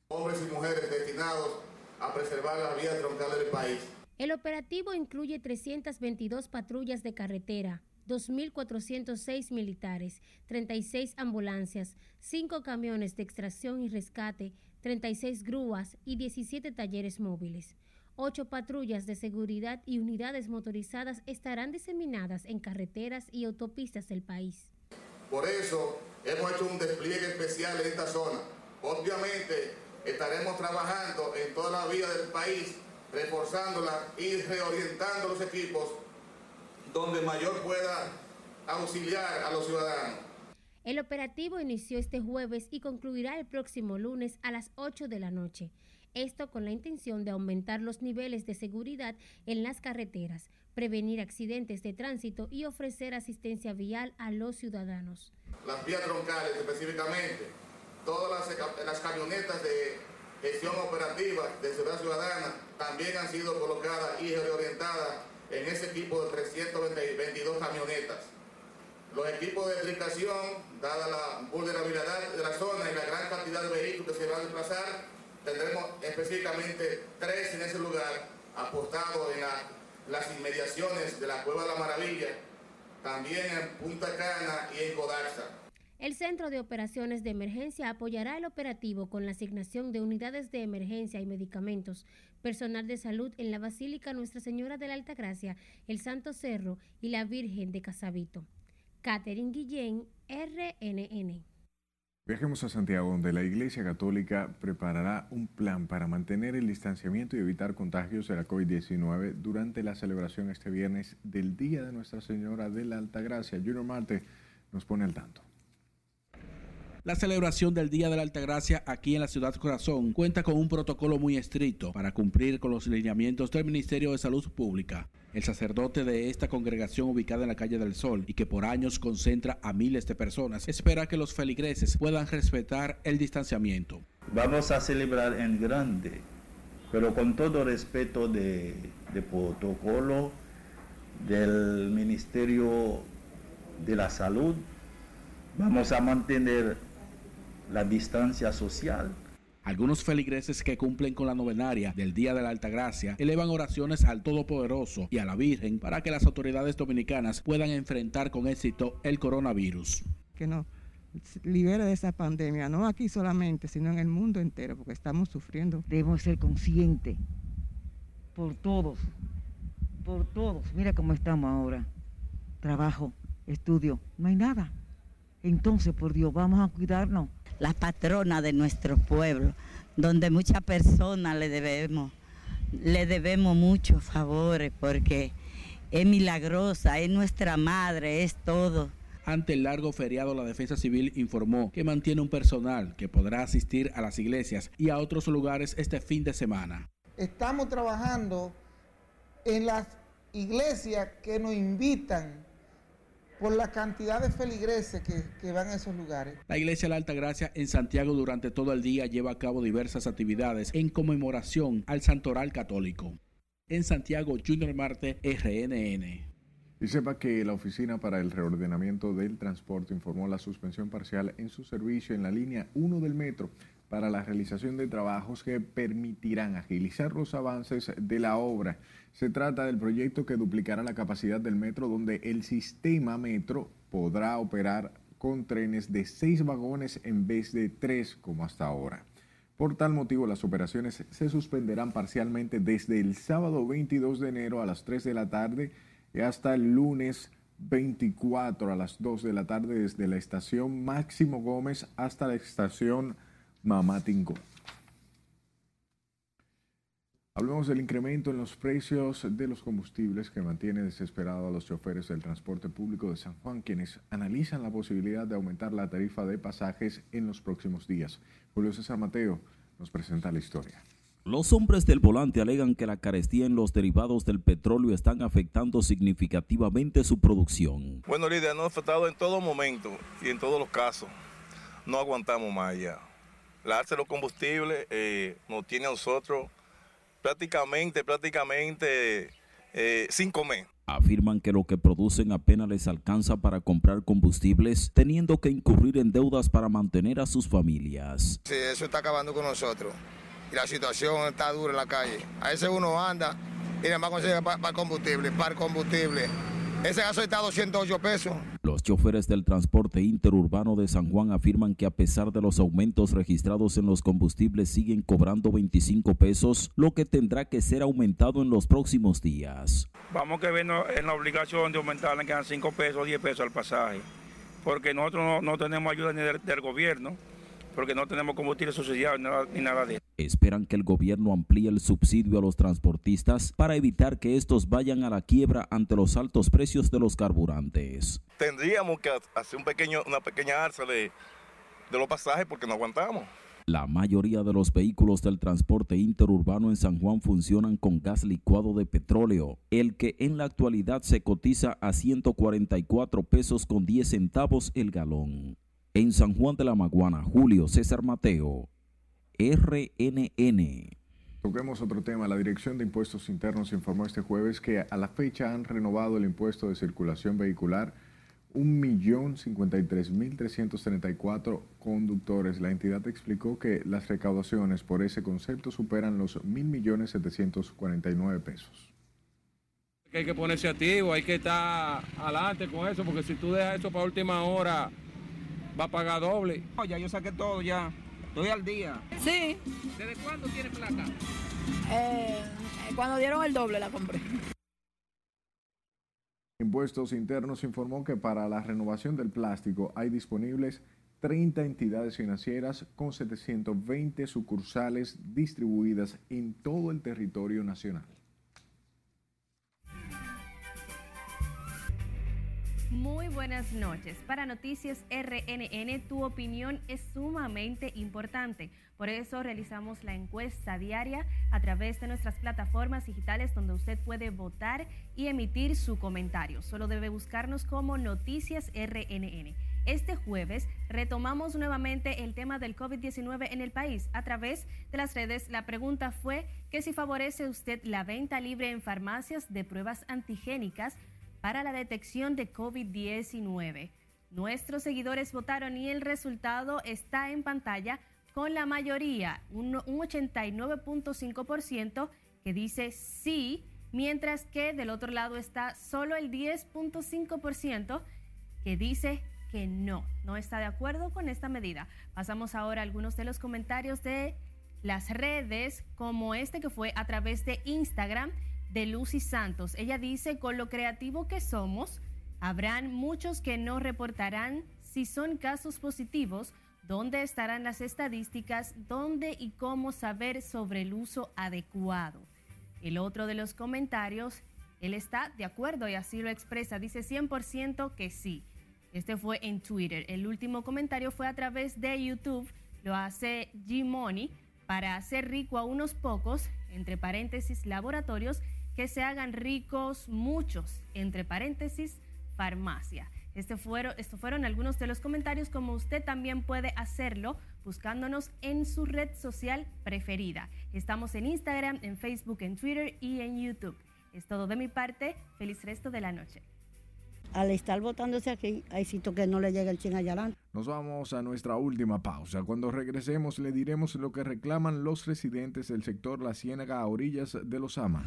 Hombres y mujeres destinados a preservar las vías troncales del país. El operativo incluye 322 patrullas de carretera, 2.406 militares, 36 ambulancias, 5 camiones de extracción y rescate, 36 grúas y 17 talleres móviles. Ocho patrullas de seguridad y unidades motorizadas estarán diseminadas en carreteras y autopistas del país. Por eso hemos hecho un despliegue especial en esta zona. Obviamente estaremos trabajando en toda la vía del país reforzándola y reorientando los equipos donde mayor pueda auxiliar a los ciudadanos. El operativo inició este jueves y concluirá el próximo lunes a las 8 de la noche. Esto con la intención de aumentar los niveles de seguridad en las carreteras, prevenir accidentes de tránsito y ofrecer asistencia vial a los ciudadanos. Las vías troncales específicamente, todas las, las camionetas de gestión operativa de Ciudad Ciudadana también han sido colocadas y reorientadas en ese equipo de 322 camionetas. Los equipos de triplicación, dada la vulnerabilidad de la zona y la gran cantidad de vehículos que se van a desplazar, tendremos específicamente tres en ese lugar apostados en las inmediaciones de la Cueva de la Maravilla, también en Punta Cana y en Codaxa. El Centro de Operaciones de Emergencia apoyará el operativo con la asignación de unidades de emergencia y medicamentos, personal de salud en la Basílica Nuestra Señora de la Altagracia, el Santo Cerro y la Virgen de Casabito. Catherine Guillén, RNN. Viajemos a Santiago, donde la Iglesia Católica preparará un plan para mantener el distanciamiento y evitar contagios de la COVID-19 durante la celebración este viernes del Día de Nuestra Señora de la Altagracia. Junior Marte nos pone al tanto. La celebración del Día de la Altagracia aquí en la ciudad Corazón cuenta con un protocolo muy estricto para cumplir con los lineamientos del Ministerio de Salud Pública. El sacerdote de esta congregación ubicada en la calle del Sol y que por años concentra a miles de personas espera que los feligreses puedan respetar el distanciamiento. Vamos a celebrar en grande, pero con todo respeto de, de protocolo del Ministerio de la Salud. Vamos a mantener la distancia social. Algunos feligreses que cumplen con la novenaria del Día de la Altagracia elevan oraciones al Todopoderoso y a la Virgen para que las autoridades dominicanas puedan enfrentar con éxito el coronavirus. Que nos libere de esa pandemia, no aquí solamente, sino en el mundo entero, porque estamos sufriendo. Debemos ser conscientes por todos, por todos. Mira cómo estamos ahora. Trabajo, estudio, no hay nada. Entonces, por Dios, vamos a cuidarnos la patrona de nuestro pueblo, donde muchas personas le debemos, le debemos muchos favores porque es milagrosa, es nuestra madre, es todo. Ante el largo feriado, la Defensa Civil informó que mantiene un personal que podrá asistir a las iglesias y a otros lugares este fin de semana. Estamos trabajando en las iglesias que nos invitan por la cantidad de feligreses que, van a esos lugares. La Iglesia de la Alta Gracia en Santiago durante todo el día lleva a cabo diversas actividades en conmemoración al Santoral Católico. En Santiago, Junior Marte, RNN. Y sepa que la Oficina para el Reordenamiento del Transporte informó la suspensión parcial en su servicio en la línea 1 del metro para la realización de trabajos que permitirán agilizar los avances de la obra. Se trata del proyecto que duplicará la capacidad del metro donde el sistema metro podrá operar con trenes de seis vagones en vez de tres como hasta ahora. Por tal motivo, las operaciones se suspenderán parcialmente desde el sábado 22 de enero a las 3 de la tarde y hasta el lunes 24 a las 2 de la tarde desde la estación Máximo Gómez hasta la estación Mamatingo. Hablemos del incremento en los precios de los combustibles que mantiene desesperado a los choferes del transporte público de San Juan, quienes analizan la posibilidad de aumentar la tarifa de pasajes en los próximos días. Julio César Mateo nos presenta la historia. Los hombres del volante alegan que la carestía en los derivados del petróleo están afectando significativamente su producción. Bueno, Lidia, nos ha afectado en todo momento y en todos los casos. No aguantamos más ya la alza de los combustibles eh, nos tiene a nosotros prácticamente, prácticamente eh, sin comer. Afirman que lo que producen apenas les alcanza para comprar combustibles, teniendo que incurrir en deudas para mantener a sus familias. Sí, eso está acabando con nosotros. Y la situación está dura en la calle. A veces uno anda y nada más consigue para combustible, para combustible. Ese gaso está a 208 pesos. Los choferes del transporte interurbano de San Juan afirman que a pesar de los aumentos registrados en los combustibles siguen cobrando 25 pesos, lo que tendrá que ser aumentado en los próximos días. Vamos que ver en la obligación de aumentar, quedan 5 pesos, 10 pesos al pasaje, porque nosotros no, tenemos ayuda ni del, gobierno porque no tenemos combustible subsidiado ni nada de eso. Esperan que el gobierno amplíe el subsidio a los transportistas para evitar que estos vayan a la quiebra ante los altos precios de los carburantes. Tendríamos que hacer un pequeño, una pequeña alza de, de los pasajes porque no aguantamos. La mayoría de los vehículos del transporte interurbano en San Juan funcionan con gas licuado de petróleo, el que en la actualidad se cotiza a 144 pesos con 10 centavos el galón. En San Juan de la Maguana, Julio César Mateo, RNN. Toquemos otro tema. La Dirección de Impuestos Internos informó este jueves que a la fecha han renovado el impuesto de circulación vehicular 1.053.334 conductores. La entidad explicó que las recaudaciones por ese concepto superan los 1.749 pesos. hay que ponerse activo, hay que estar adelante con eso, porque si tú dejas eso para última hora, va a pagar doble. ya yo saqué todo, ya. Estoy al día. Sí. ¿Desde cuándo tiene placa? Eh, cuando dieron el doble la compré. Impuestos Internos informó que para la renovación del plástico hay disponibles 30 entidades financieras con 720 sucursales distribuidas en todo el territorio nacional. Muy buenas noches. Para Noticias RNN, tu opinión es sumamente importante. Por eso realizamos la encuesta diaria a través de nuestras plataformas digitales donde usted puede votar y emitir su comentario. Solo debe buscarnos como Noticias RNN. Este jueves retomamos nuevamente el tema del COVID-19 en el país a través de las redes. La pregunta fue que si favorece usted la venta libre en farmacias de pruebas antigénicas para la detección de COVID-19. Nuestros seguidores votaron y el resultado está en pantalla con la mayoría, un, 89.5% que dice sí, mientras que del otro lado está solo el 10.5% que dice que no, no está de acuerdo con esta medida. Pasamos ahora a algunos de los comentarios de las redes, como este que fue a través de Instagram de Lucy Santos. Ella dice, con lo creativo que somos, habrán muchos que no reportarán si son casos positivos ¿Dónde estarán las estadísticas? ¿Dónde y cómo saber sobre el uso adecuado? El otro de los comentarios, él está de acuerdo y así lo expresa, dice 100% que sí. Este fue en Twitter. El último comentario fue a través de YouTube, lo hace G-Money, para hacer rico a unos pocos, entre paréntesis, laboratorios, que se hagan ricos muchos, entre paréntesis, farmacia. Este fueron, estos fueron algunos de los comentarios, como usted también puede hacerlo buscándonos en su red social preferida. Estamos en Instagram, en Facebook, en Twitter y en YouTube. Es todo de mi parte. Feliz resto de la noche. Al estar votándose aquí, hay sitio que no le llega el chinayalán. Nos vamos a nuestra última pausa. Cuando regresemos le diremos lo que reclaman los residentes del sector La Ciénaga a orillas de Los Ama.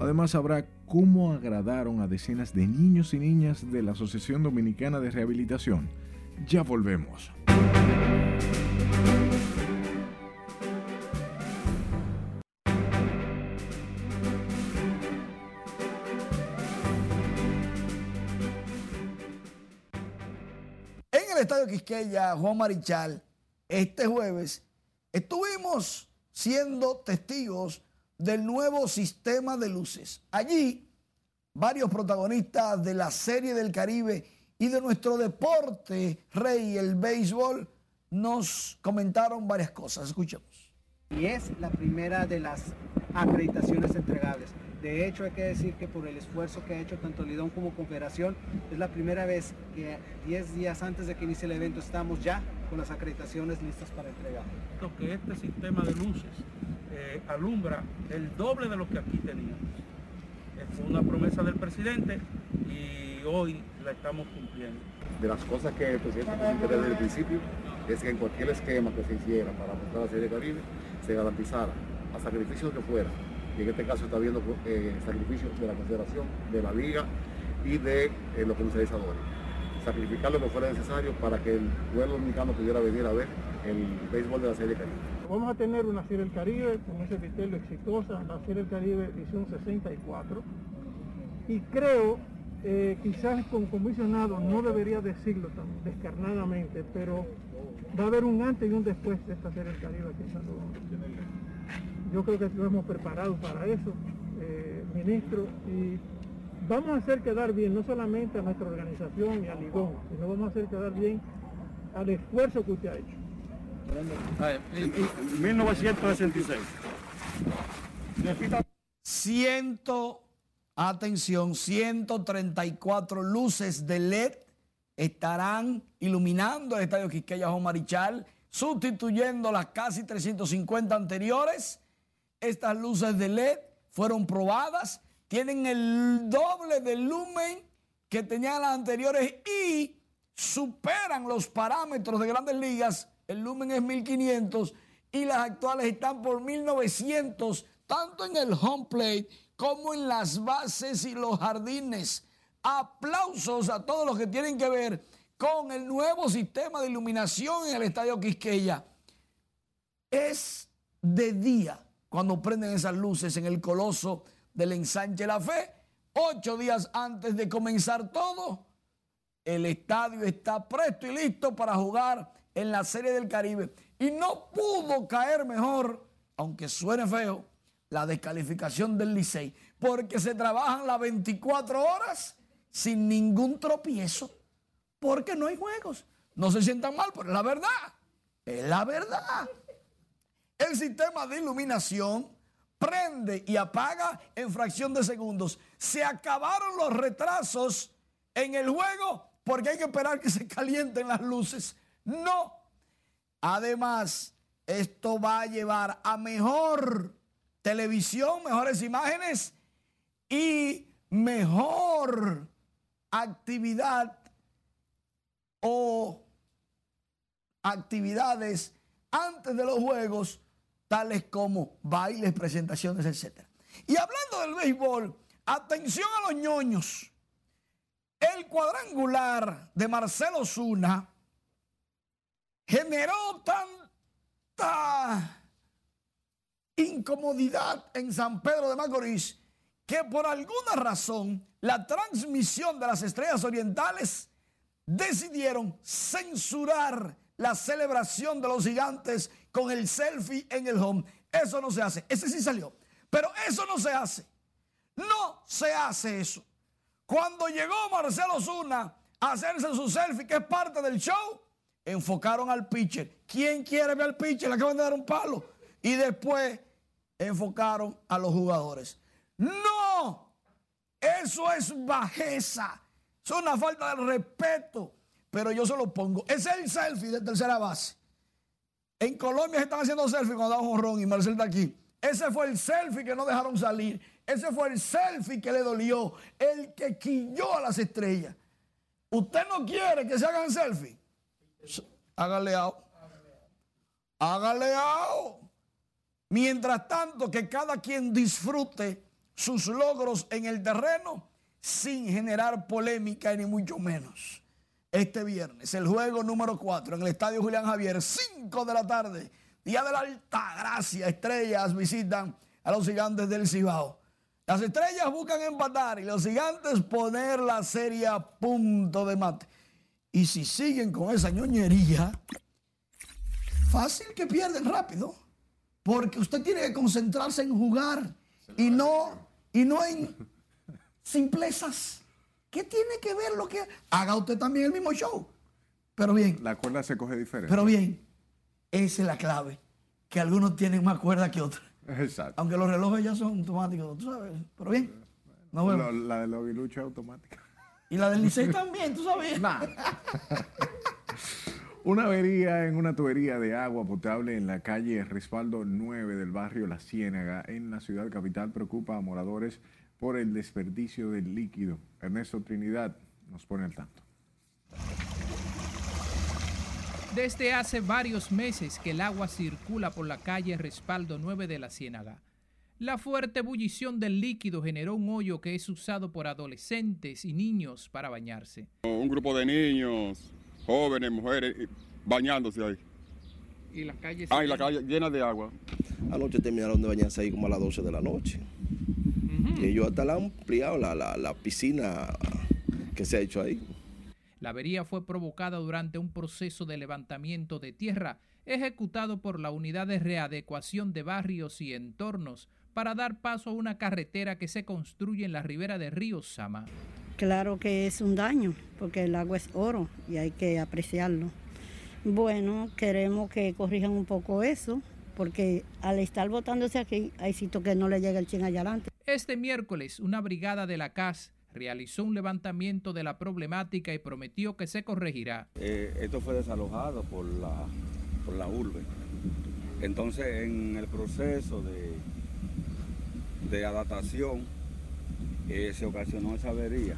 Además habrá cómo agradaron a decenas de niños y niñas de la Asociación Dominicana de Rehabilitación. Ya volvemos. En el Estadio Quisqueya, Juan Marichal, este jueves estuvimos siendo testigos del nuevo sistema de luces. Allí, varios protagonistas de la Serie del Caribe y de nuestro deporte rey, el béisbol, nos comentaron varias cosas. Escuchemos. Y es la primera de las acreditaciones entregables. De hecho, hay que decir que por el esfuerzo que ha hecho tanto Lidón como Confederación, es la primera vez que 10 días antes de que inicie el evento estamos ya con las acreditaciones listas para entregar. Que este sistema de luces eh, alumbra el doble de lo que aquí teníamos. Fue una promesa del presidente y hoy la estamos cumpliendo. De las cosas que el presidente puso desde el principio es que en cualquier esquema que se hiciera para montar la Serie Caribe se garantizara a sacrificio que fuera. Y en este caso está habiendo eh, sacrificios de la Confederación, de la Liga y de eh, los comercializadores. Sacrificar lo que fuera necesario para que el pueblo dominicano pudiera venir a ver el béisbol de la Serie Caribe. Vamos a tener una Serie del Caribe con ese criterio exitosa, la Serie del Caribe edición 64. Y creo eh, quizás con comisionado no debería decirlo tan descarnadamente, pero va a haber un antes y un después de esta serie del Caribe aquí en San Yo creo que estamos preparados para eso, eh, ministro, y vamos a hacer quedar bien no solamente a nuestra organización y a Ligón, sino vamos a hacer quedar bien al esfuerzo que usted ha hecho. 1966. Ciento, atención, 134 luces de LED estarán iluminando el Estadio Quisqueya Marichal, sustituyendo las casi 350 anteriores. Estas luces de LED fueron probadas, tienen el doble del lumen que tenían las anteriores y superan los parámetros de grandes ligas. El lumen es 1500 y las actuales están por 1900, tanto en el home plate como en las bases y los jardines. Aplausos a todos los que tienen que ver con el nuevo sistema de iluminación en el Estadio Quisqueya. Es de día cuando prenden esas luces en el coloso del ensanche La Fe. Ocho días antes de comenzar todo, el estadio está presto y listo para jugar en la Serie del Caribe. Y no pudo caer mejor, aunque suene feo, la descalificación del Licey, porque se trabajan las 24 horas sin ningún tropiezo, porque no hay juegos. No se sientan mal, pero es la verdad. Es la verdad. El sistema de iluminación prende y apaga en fracción de segundos. Se acabaron los retrasos en el juego porque hay que esperar que se calienten las luces. No. Además, esto va a llevar a mejor televisión, mejores imágenes y mejor actividad o actividades antes de los juegos, tales como bailes, presentaciones, etc. Y hablando del béisbol, atención a los ñoños. El cuadrangular de Marcelo Zuna generó tanta incomodidad en San Pedro de Macorís que por alguna razón la transmisión de las estrellas orientales decidieron censurar la celebración de los gigantes con el selfie en el home. Eso no se hace. Ese sí salió. Pero eso no se hace. No se hace eso. Cuando llegó Marcelo Zuna a hacerse su selfie, que es parte del show, enfocaron al pitcher. ¿Quién quiere ver al pitcher? Le acaban de dar un palo. Y después enfocaron a los jugadores. No, eso es bajeza. Es una falta de respeto. Pero yo se lo pongo. Es el selfie de tercera base. En Colombia se están haciendo selfie cuando da un ron y Marcel está aquí. Ese fue el selfie que no dejaron salir. Ese fue el selfie que le dolió. El que quilló a las estrellas. Usted no quiere que se hagan selfie. Hágale out. Hágale out. Mientras tanto, que cada quien disfrute sus logros en el terreno sin generar polémica ni mucho menos. Este viernes, el juego número 4 en el Estadio Julián Javier, 5 de la tarde, día de la alta gracia, estrellas visitan a los gigantes del Cibao. Las estrellas buscan empatar y los gigantes poner la serie a punto de mate. Y si siguen con esa ñoñería, fácil que pierden rápido. Porque usted tiene que concentrarse en jugar y no, y no en simplezas. ¿Qué tiene que ver lo que haga usted también el mismo show? Pero bien. La cuerda se coge diferente. Pero bien, esa es la clave. Que algunos tienen más cuerda que otros. Exacto. Aunque los relojes ya son automáticos, tú sabes. Pero bien. Nos vemos. La, la de Logilucho es automática. Y la del Licey también, tú sabes. *laughs* *laughs* Una avería en una tubería de agua potable en la calle Respaldo 9 del barrio La Ciénaga en la ciudad capital preocupa a moradores por el desperdicio del líquido. Ernesto Trinidad nos pone al tanto. Desde hace varios meses que el agua circula por la calle Respaldo 9 de la Ciénaga. La fuerte ebullición del líquido generó un hoyo que es usado por adolescentes y niños para bañarse. Un grupo de niños jóvenes, mujeres, bañándose ahí. ¿Y las calles? Ah, y la calle llena de agua. Anoche terminaron de bañarse ahí como a las 12 de la noche. Y ellos hasta la han ampliado la, la, la piscina que se ha hecho ahí. La avería fue provocada durante un proceso de levantamiento de tierra ejecutado por la Unidad de Readecuación de Barrios y Entornos para dar paso a una carretera que se construye en la ribera de Río Sama. Claro que es un daño, porque el agua es oro y hay que apreciarlo. Bueno, queremos que corrijan un poco eso, porque al estar votándose aquí, hay sitios que no le llega el chin allá adelante. Este miércoles, una brigada de la CAS realizó un levantamiento de la problemática y prometió que se corregirá. Eh, esto fue desalojado por la, por la urbe. Entonces, en el proceso de, de adaptación, eh, se ocasionó esa avería.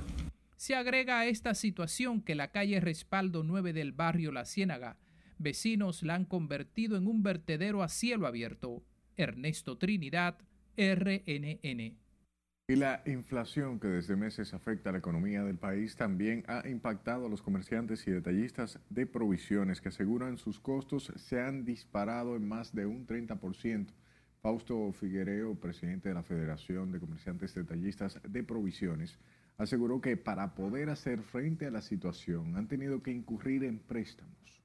Se agrega a esta situación que la calle Respaldo 9 del barrio La Ciénaga, vecinos la han convertido en un vertedero a cielo abierto. Ernesto Trinidad, RNN. Y la inflación que desde meses afecta a la economía del país también ha impactado a los comerciantes y detallistas de provisiones que aseguran sus costos se han disparado en más de un 30%. Fausto Figuereo, presidente de la Federación de Comerciantes Detallistas de Provisiones, aseguró que para poder hacer frente a la situación han tenido que incurrir en préstamos.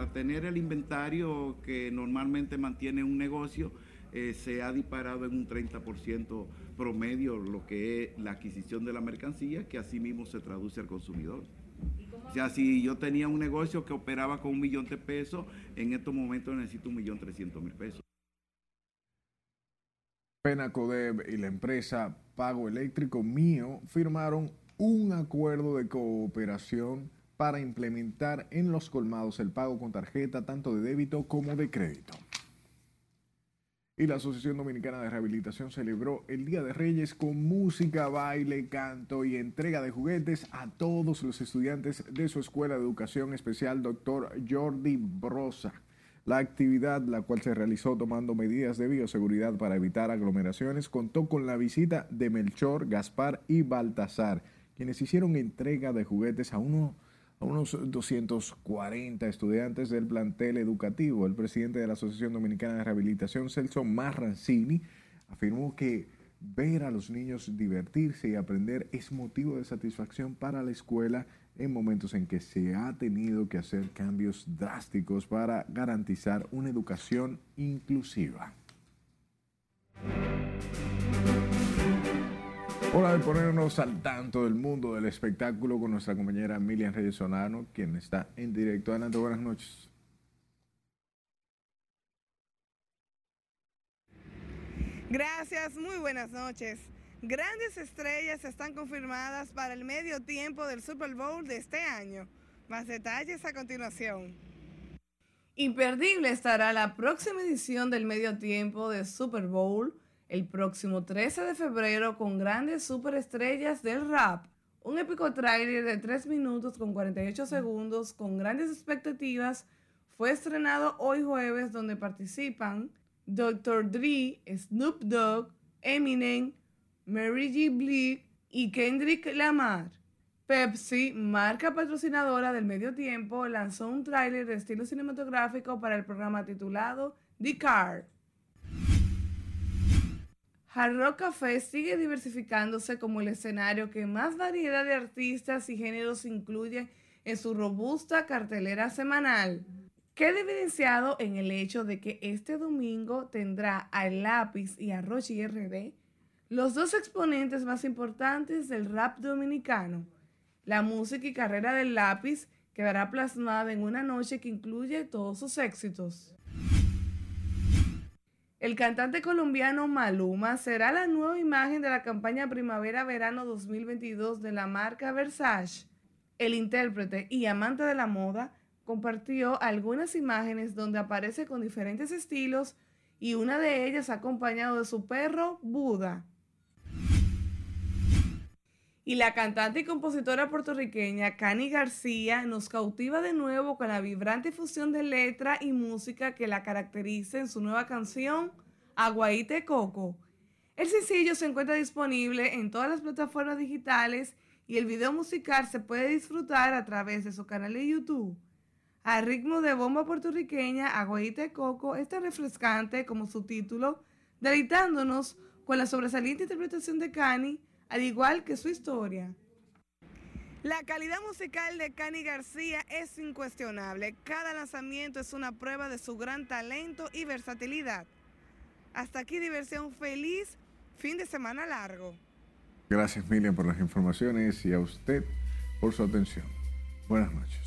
Para tener el inventario que normalmente mantiene un negocio, eh, se ha disparado en un 30% promedio lo que es la adquisición de la mercancía, que así mismo se traduce al consumidor. O sea, si yo tenía un negocio que operaba con un millón de pesos, en estos momentos necesito un millón trescientos mil pesos. Penacodev y la empresa Pago Eléctrico Mío firmaron un acuerdo de cooperación para implementar en los colmados el pago con tarjeta tanto de débito como de crédito. Y la Asociación Dominicana de Rehabilitación celebró el Día de Reyes con música, baile, canto y entrega de juguetes a todos los estudiantes de su Escuela de Educación Especial Dr. Jordi Brosa. La actividad, la cual se realizó tomando medidas de bioseguridad para evitar aglomeraciones, contó con la visita de Melchor, Gaspar y Baltasar, quienes hicieron entrega de juguetes a uno a unos 240 estudiantes del plantel educativo. El presidente de la Asociación Dominicana de Rehabilitación, Celso Marrancini, afirmó que ver a los niños divertirse y aprender es motivo de satisfacción para la escuela en momentos en que se ha tenido que hacer cambios drásticos para garantizar una educación inclusiva. Hora de ponernos al tanto del mundo del espectáculo con nuestra compañera Miriam Reyes Sonano, quien está en directo. Adelante, buenas noches. Gracias, muy buenas noches. Grandes estrellas están confirmadas para el medio tiempo del Super Bowl de este año. Más detalles a continuación. Imperdible estará la próxima edición del medio tiempo del Super Bowl el próximo 13 de febrero con grandes superestrellas del rap. Un épico tráiler de 3 minutos con 48 segundos con grandes expectativas fue estrenado hoy jueves donde participan Dr. Dre, Snoop Dogg, Eminem, Mary G. Blige y Kendrick Lamar. Pepsi, marca patrocinadora del medio tiempo, lanzó un tráiler de estilo cinematográfico para el programa titulado The Car. Hard Rock Café sigue diversificándose como el escenario que más variedad de artistas y géneros incluye en su robusta cartelera semanal. Queda evidenciado en el hecho de que este domingo tendrá a Lápiz y a Rochi RD, los dos exponentes más importantes del rap dominicano. La música y carrera del Lápiz quedará plasmada en una noche que incluye todos sus éxitos. El cantante colombiano Maluma será la nueva imagen de la campaña Primavera-Verano 2022 de la marca Versace. El intérprete y amante de la moda compartió algunas imágenes donde aparece con diferentes estilos y una de ellas acompañado de su perro Buda. Y la cantante y compositora puertorriqueña Cani García nos cautiva de nuevo con la vibrante fusión de letra y música que la caracteriza en su nueva canción Aguaite Coco. El sencillo se encuentra disponible en todas las plataformas digitales y el video musical se puede disfrutar a través de su canal de YouTube. Al ritmo de bomba puertorriqueña, Aguaite Coco es tan refrescante como su título, deleitándonos con la sobresaliente interpretación de Cani al igual que su historia. La calidad musical de Cani García es incuestionable. Cada lanzamiento es una prueba de su gran talento y versatilidad. Hasta aquí diversión feliz, fin de semana largo. Gracias Miriam por las informaciones y a usted por su atención. Buenas noches.